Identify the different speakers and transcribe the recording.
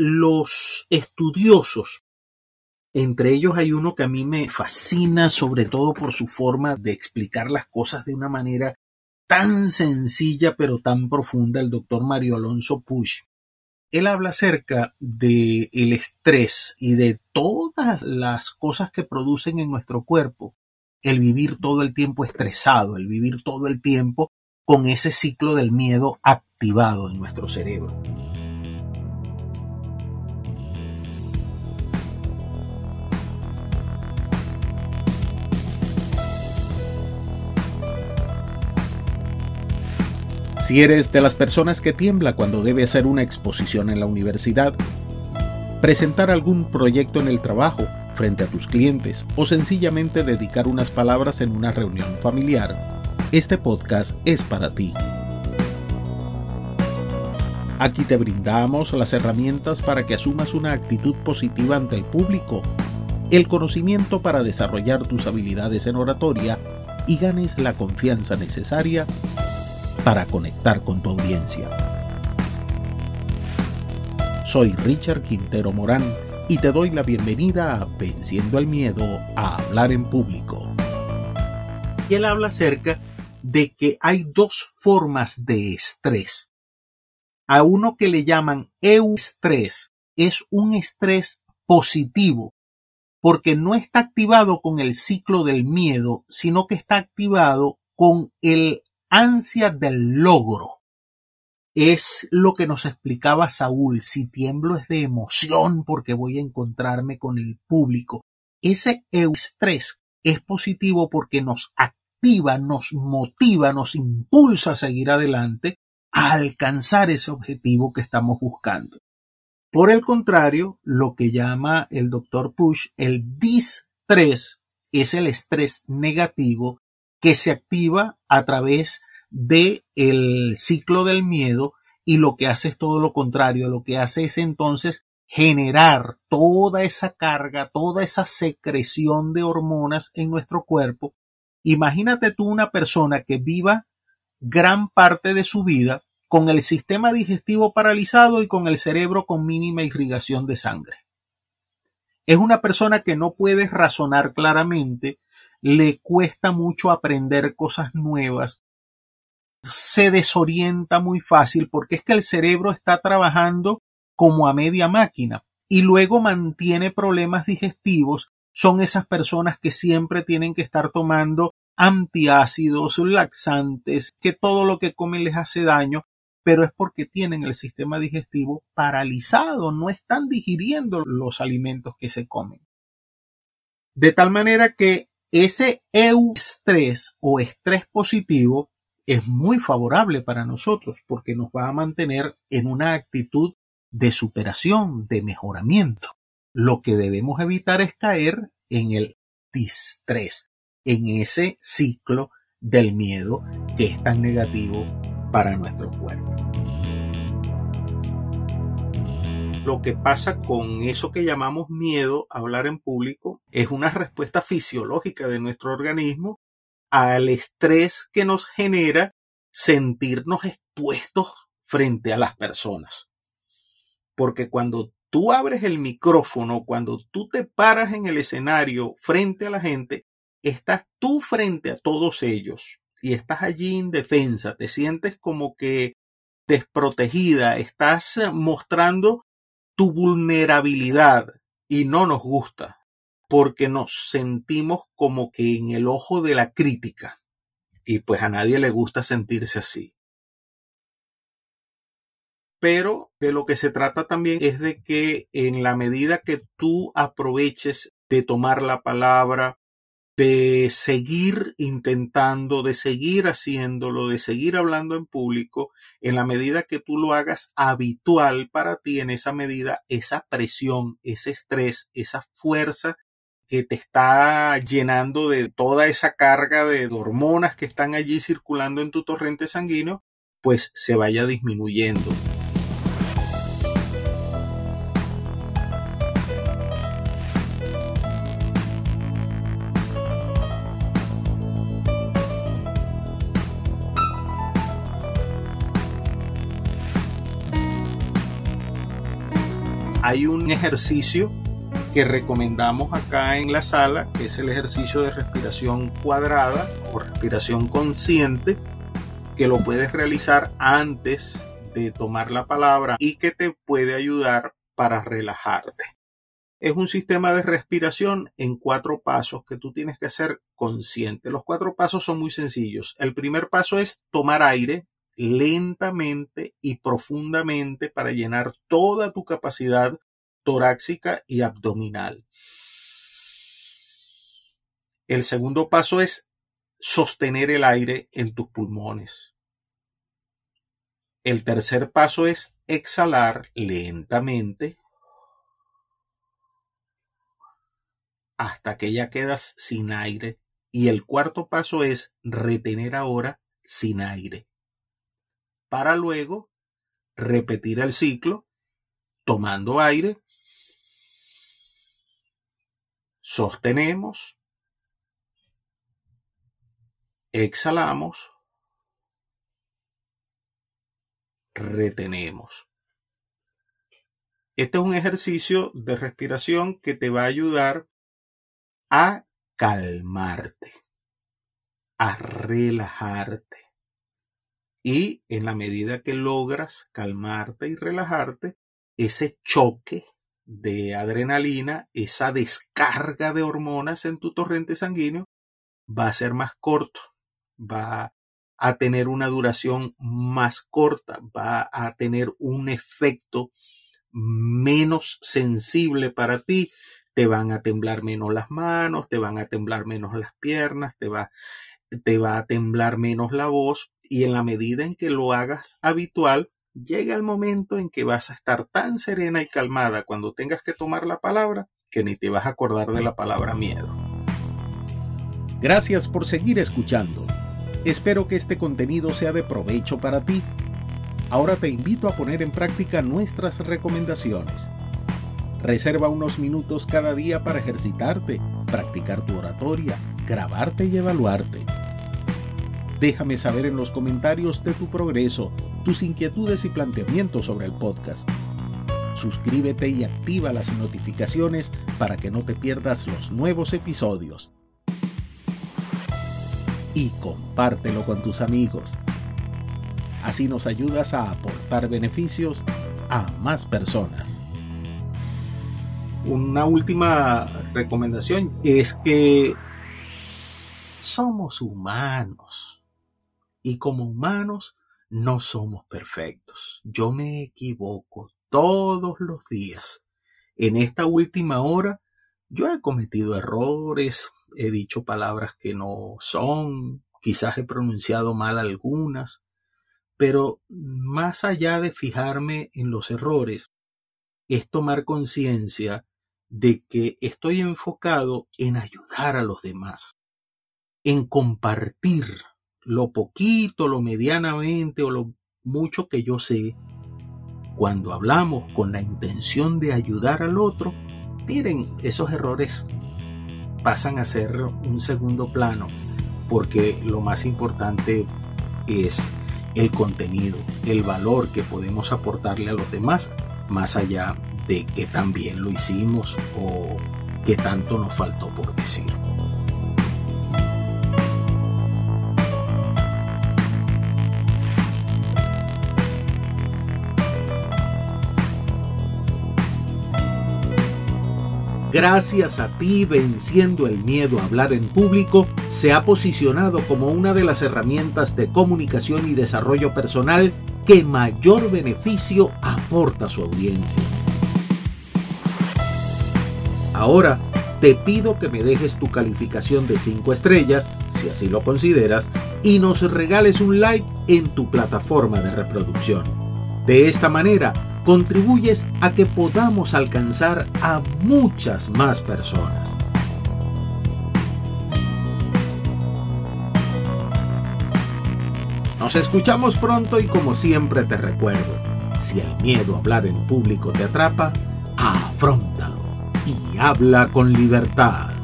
Speaker 1: los estudiosos, entre ellos hay uno que a mí me fascina, sobre todo por su forma de explicar las cosas de una manera tan sencilla pero tan profunda, el doctor Mario Alonso Push. Él habla acerca de el estrés y de todas las cosas que producen en nuestro cuerpo el vivir todo el tiempo estresado, el vivir todo el tiempo con ese ciclo del miedo activado en nuestro cerebro. Si eres de las personas que tiembla cuando debe hacer una exposición en la universidad, presentar algún proyecto en el trabajo frente a tus clientes o sencillamente dedicar unas palabras en una reunión familiar, este podcast es para ti. Aquí te brindamos las herramientas para que asumas una actitud positiva ante el público, el conocimiento para desarrollar tus habilidades en oratoria y ganes la confianza necesaria para conectar con tu audiencia. Soy Richard Quintero Morán y te doy la bienvenida a Venciendo el Miedo a Hablar en Público. Y él habla acerca de que hay dos formas de estrés. A uno que le llaman eustrés es un estrés positivo porque no está activado con el ciclo del miedo, sino que está activado con el ansia del logro. Es lo que nos explicaba Saúl, si tiemblo es de emoción porque voy a encontrarme con el público. Ese estrés es positivo porque nos activa, nos motiva, nos impulsa a seguir adelante, a alcanzar ese objetivo que estamos buscando. Por el contrario, lo que llama el doctor Push el distrés es el estrés negativo que se activa a través de el ciclo del miedo y lo que hace es todo lo contrario, lo que hace es entonces generar toda esa carga, toda esa secreción de hormonas en nuestro cuerpo. Imagínate tú una persona que viva gran parte de su vida con el sistema digestivo paralizado y con el cerebro con mínima irrigación de sangre. Es una persona que no puede razonar claramente, le cuesta mucho aprender cosas nuevas, se desorienta muy fácil porque es que el cerebro está trabajando como a media máquina y luego mantiene problemas digestivos. Son esas personas que siempre tienen que estar tomando antiácidos, laxantes, que todo lo que comen les hace daño, pero es porque tienen el sistema digestivo paralizado, no están digiriendo los alimentos que se comen. De tal manera que ese eustrés o estrés positivo es muy favorable para nosotros porque nos va a mantener en una actitud de superación, de mejoramiento. Lo que debemos evitar es caer en el distrés, en ese ciclo del miedo que es tan negativo para nuestro cuerpo. Lo que pasa con eso que llamamos miedo a hablar en público es una respuesta fisiológica de nuestro organismo al estrés que nos genera sentirnos expuestos frente a las personas. Porque cuando tú abres el micrófono, cuando tú te paras en el escenario frente a la gente, estás tú frente a todos ellos y estás allí indefensa, te sientes como que desprotegida, estás mostrando tu vulnerabilidad y no nos gusta porque nos sentimos como que en el ojo de la crítica. Y pues a nadie le gusta sentirse así. Pero de lo que se trata también es de que en la medida que tú aproveches de tomar la palabra, de seguir intentando, de seguir haciéndolo, de seguir hablando en público, en la medida que tú lo hagas habitual para ti, en esa medida, esa presión, ese estrés, esa fuerza que te está llenando de toda esa carga de hormonas que están allí circulando en tu torrente sanguíneo, pues se vaya disminuyendo. hay un ejercicio que recomendamos acá en la sala, que es el ejercicio de respiración cuadrada o respiración consciente, que lo puedes realizar antes de tomar la palabra y que te puede ayudar para relajarte. Es un sistema de respiración en cuatro pasos que tú tienes que hacer consciente. Los cuatro pasos son muy sencillos. El primer paso es tomar aire lentamente y profundamente para llenar toda tu capacidad torácica y abdominal. El segundo paso es sostener el aire en tus pulmones. El tercer paso es exhalar lentamente hasta que ya quedas sin aire. Y el cuarto paso es retener ahora sin aire. Para luego repetir el ciclo tomando aire sostenemos, exhalamos, retenemos. Este es un ejercicio de respiración que te va a ayudar a calmarte, a relajarte. Y en la medida que logras calmarte y relajarte, ese choque de adrenalina, esa descarga de hormonas en tu torrente sanguíneo va a ser más corto, va a tener una duración más corta, va a tener un efecto menos sensible para ti, te van a temblar menos las manos, te van a temblar menos las piernas, te va, te va a temblar menos la voz y en la medida en que lo hagas habitual, llega el momento en que vas a estar tan serena y calmada cuando tengas que tomar la palabra que ni te vas a acordar de la palabra miedo.
Speaker 2: Gracias por seguir escuchando. Espero que este contenido sea de provecho para ti. Ahora te invito a poner en práctica nuestras recomendaciones. Reserva unos minutos cada día para ejercitarte, practicar tu oratoria, grabarte y evaluarte. Déjame saber en los comentarios de tu progreso tus inquietudes y planteamientos sobre el podcast. Suscríbete y activa las notificaciones para que no te pierdas los nuevos episodios. Y compártelo con tus amigos. Así nos ayudas a aportar beneficios a más personas.
Speaker 1: Una última recomendación es que somos humanos y como humanos no somos perfectos. Yo me equivoco todos los días. En esta última hora yo he cometido errores, he dicho palabras que no son, quizás he pronunciado mal algunas, pero más allá de fijarme en los errores, es tomar conciencia de que estoy enfocado en ayudar a los demás, en compartir lo poquito, lo medianamente o lo mucho que yo sé, cuando hablamos con la intención de ayudar al otro, tienen esos errores pasan a ser un segundo plano, porque lo más importante es el contenido, el valor que podemos aportarle a los demás, más allá de que también lo hicimos o que tanto nos faltó por decir.
Speaker 2: Gracias a ti venciendo el miedo a hablar en público, se ha posicionado como una de las herramientas de comunicación y desarrollo personal que mayor beneficio aporta a su audiencia. Ahora, te pido que me dejes tu calificación de 5 estrellas, si así lo consideras, y nos regales un like en tu plataforma de reproducción. De esta manera, contribuyes a que podamos alcanzar a muchas más personas. Nos escuchamos pronto y como siempre te recuerdo, si el miedo a hablar en público te atrapa, afrontalo y habla con libertad.